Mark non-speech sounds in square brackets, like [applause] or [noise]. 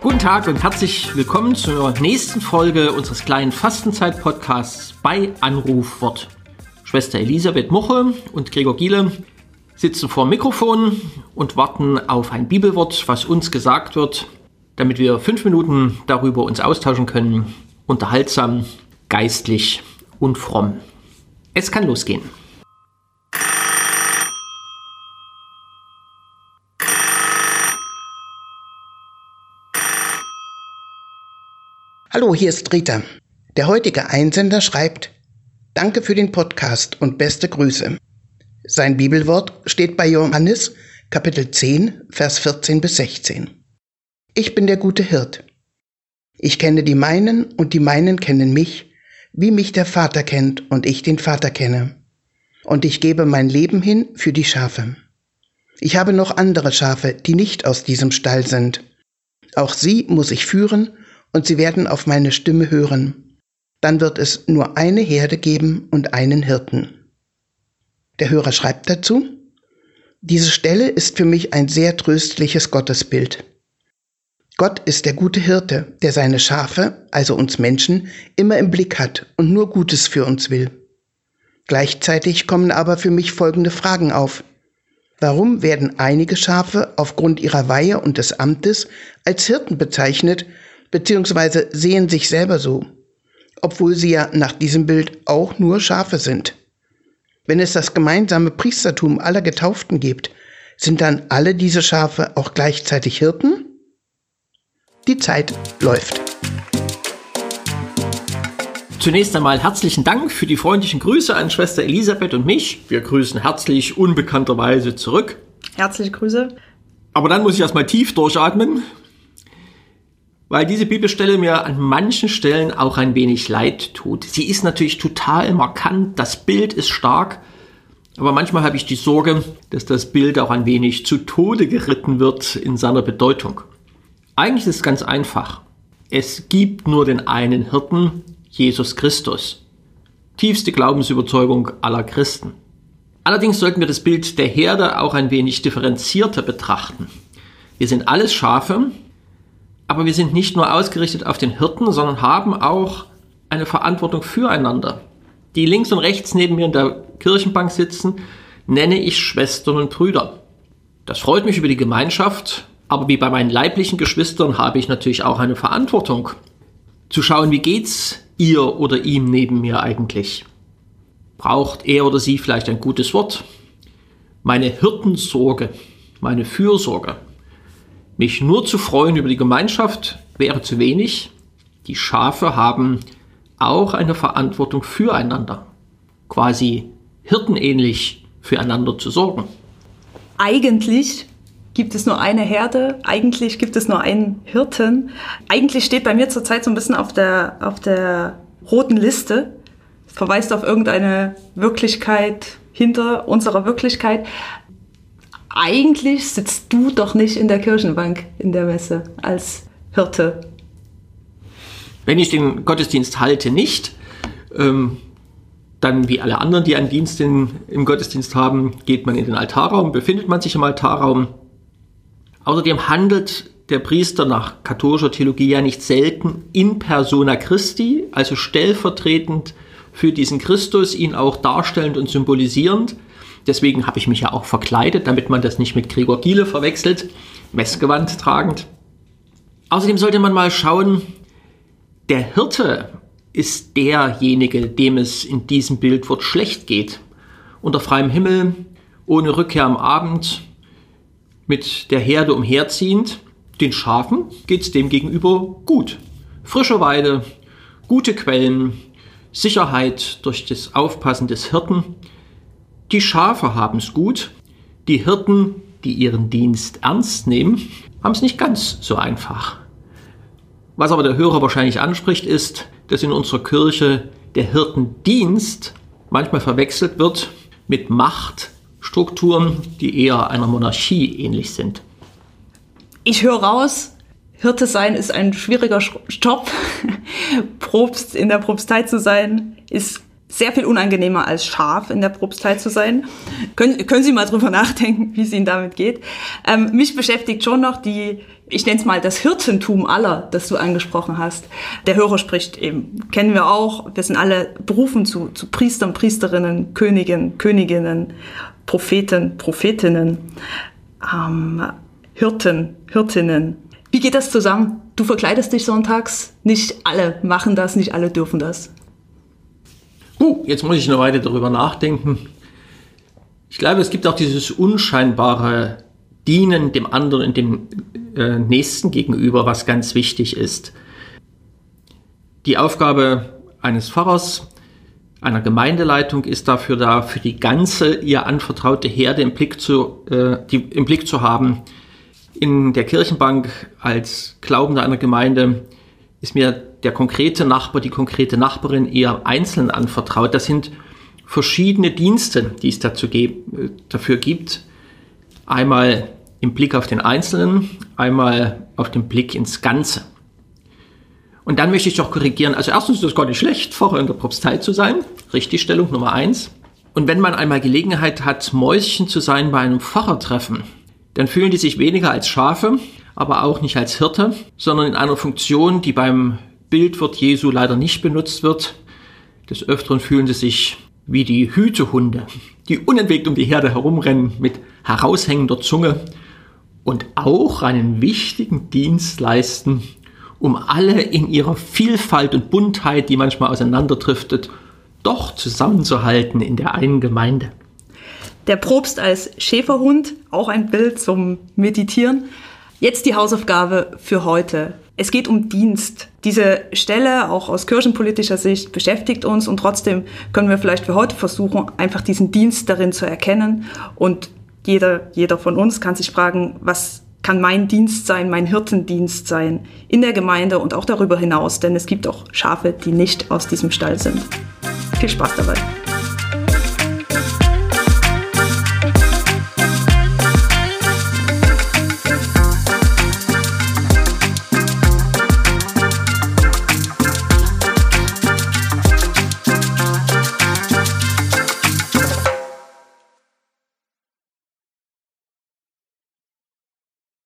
Guten Tag und herzlich willkommen zur nächsten Folge unseres kleinen Fastenzeit-Podcasts bei Anrufwort. Schwester Elisabeth Muche und Gregor Giele sitzen vor dem Mikrofon und warten auf ein Bibelwort, was uns gesagt wird, damit wir fünf Minuten darüber uns austauschen können, unterhaltsam, geistlich und fromm. Es kann losgehen. Hallo, hier ist Rita. Der heutige Einsender schreibt, Danke für den Podcast und beste Grüße. Sein Bibelwort steht bei Johannes Kapitel 10, Vers 14 bis 16. Ich bin der gute Hirt. Ich kenne die meinen und die meinen kennen mich, wie mich der Vater kennt und ich den Vater kenne. Und ich gebe mein Leben hin für die Schafe. Ich habe noch andere Schafe, die nicht aus diesem Stall sind. Auch sie muss ich führen und sie werden auf meine Stimme hören. Dann wird es nur eine Herde geben und einen Hirten. Der Hörer schreibt dazu, diese Stelle ist für mich ein sehr tröstliches Gottesbild. Gott ist der gute Hirte, der seine Schafe, also uns Menschen, immer im Blick hat und nur Gutes für uns will. Gleichzeitig kommen aber für mich folgende Fragen auf. Warum werden einige Schafe aufgrund ihrer Weihe und des Amtes als Hirten bezeichnet beziehungsweise sehen sich selber so, obwohl sie ja nach diesem Bild auch nur Schafe sind. Wenn es das gemeinsame Priestertum aller Getauften gibt, sind dann alle diese Schafe auch gleichzeitig Hirten? Die Zeit läuft. Zunächst einmal herzlichen Dank für die freundlichen Grüße an Schwester Elisabeth und mich. Wir grüßen herzlich unbekannterweise zurück. Herzliche Grüße. Aber dann muss ich erstmal tief durchatmen, weil diese Bibelstelle mir an manchen Stellen auch ein wenig leid tut. Sie ist natürlich total markant, das Bild ist stark, aber manchmal habe ich die Sorge, dass das Bild auch ein wenig zu Tode geritten wird in seiner Bedeutung. Eigentlich ist es ganz einfach. Es gibt nur den einen Hirten, Jesus Christus. Tiefste Glaubensüberzeugung aller Christen. Allerdings sollten wir das Bild der Herde auch ein wenig differenzierter betrachten. Wir sind alles Schafe, aber wir sind nicht nur ausgerichtet auf den Hirten, sondern haben auch eine Verantwortung füreinander. Die links und rechts neben mir in der Kirchenbank sitzen, nenne ich Schwestern und Brüder. Das freut mich über die Gemeinschaft, aber wie bei meinen leiblichen Geschwistern habe ich natürlich auch eine Verantwortung. Zu schauen, wie geht's ihr oder ihm neben mir eigentlich? Braucht er oder sie vielleicht ein gutes Wort? Meine Hirtensorge, meine Fürsorge, mich nur zu freuen über die Gemeinschaft wäre zu wenig. Die Schafe haben auch eine Verantwortung füreinander, quasi hirtenähnlich füreinander zu sorgen. Eigentlich gibt es nur eine Herde, eigentlich gibt es nur einen Hirten. Eigentlich steht bei mir zurzeit so ein bisschen auf der, auf der roten Liste. Verweist auf irgendeine Wirklichkeit hinter unserer Wirklichkeit eigentlich sitzt du doch nicht in der Kirchenbank in der Messe als Hirte. Wenn ich den Gottesdienst halte, nicht. Ähm, dann, wie alle anderen, die einen Dienst in, im Gottesdienst haben, geht man in den Altarraum, befindet man sich im Altarraum. Außerdem handelt der Priester nach katholischer Theologie ja nicht selten in persona Christi, also stellvertretend für diesen Christus, ihn auch darstellend und symbolisierend. Deswegen habe ich mich ja auch verkleidet, damit man das nicht mit Gregor Giele verwechselt, Messgewand tragend. Außerdem sollte man mal schauen, der Hirte ist derjenige, dem es in diesem Bildwort schlecht geht. Unter freiem Himmel, ohne Rückkehr am Abend, mit der Herde umherziehend. Den Schafen geht es demgegenüber gut. Frische Weide, gute Quellen, Sicherheit durch das Aufpassen des Hirten, die Schafe haben es gut, die Hirten, die ihren Dienst ernst nehmen, haben es nicht ganz so einfach. Was aber der Hörer wahrscheinlich anspricht, ist, dass in unserer Kirche der Hirtendienst manchmal verwechselt wird mit Machtstrukturen, die eher einer Monarchie ähnlich sind. Ich höre raus, Hirte sein ist ein schwieriger Job. [laughs] Propst in der Propstei zu sein ist sehr viel unangenehmer als Schaf in der Propstei zu sein. Können, können Sie mal drüber nachdenken, wie es Ihnen damit geht. Ähm, mich beschäftigt schon noch die, ich nenne es mal das Hirtentum aller, das du angesprochen hast. Der Hörer spricht eben, kennen wir auch, wir sind alle berufen zu, zu Priestern, Priesterinnen, Königen, Königinnen, Propheten, Prophetinnen, ähm, Hirten, Hirtinnen. Wie geht das zusammen? Du verkleidest dich sonntags, nicht alle machen das, nicht alle dürfen das. Uh, jetzt muss ich eine Weile darüber nachdenken. Ich glaube, es gibt auch dieses unscheinbare Dienen dem anderen und dem äh, Nächsten gegenüber, was ganz wichtig ist. Die Aufgabe eines Pfarrers, einer Gemeindeleitung ist dafür da, für die ganze ihr anvertraute Herde im Blick zu, äh, die, im Blick zu haben. In der Kirchenbank als Glaubender einer Gemeinde ist mir der konkrete Nachbar, die konkrete Nachbarin eher einzeln anvertraut. Das sind verschiedene Dienste, die es dazu dafür gibt. Einmal im Blick auf den Einzelnen, einmal auf den Blick ins Ganze. Und dann möchte ich doch korrigieren. Also erstens ist es gar nicht schlecht, Pfarrer in der Propstei zu sein. Richtigstellung Nummer eins. Und wenn man einmal Gelegenheit hat, Mäuschen zu sein bei einem Pfarrertreffen, dann fühlen die sich weniger als Schafe, aber auch nicht als Hirte, sondern in einer Funktion, die beim Bildwort Jesu leider nicht benutzt wird. Des Öfteren fühlen sie sich wie die Hütehunde, die unentwegt um die Herde herumrennen mit heraushängender Zunge und auch einen wichtigen Dienst leisten, um alle in ihrer Vielfalt und Buntheit, die manchmal auseinanderdriftet, doch zusammenzuhalten in der einen Gemeinde. Der Probst als Schäferhund, auch ein Bild zum Meditieren. Jetzt die Hausaufgabe für heute. Es geht um Dienst. Diese Stelle, auch aus kirchenpolitischer Sicht, beschäftigt uns und trotzdem können wir vielleicht für heute versuchen, einfach diesen Dienst darin zu erkennen. Und jeder, jeder von uns kann sich fragen, was kann mein Dienst sein, mein Hirtendienst sein in der Gemeinde und auch darüber hinaus, denn es gibt auch Schafe, die nicht aus diesem Stall sind. Viel Spaß dabei.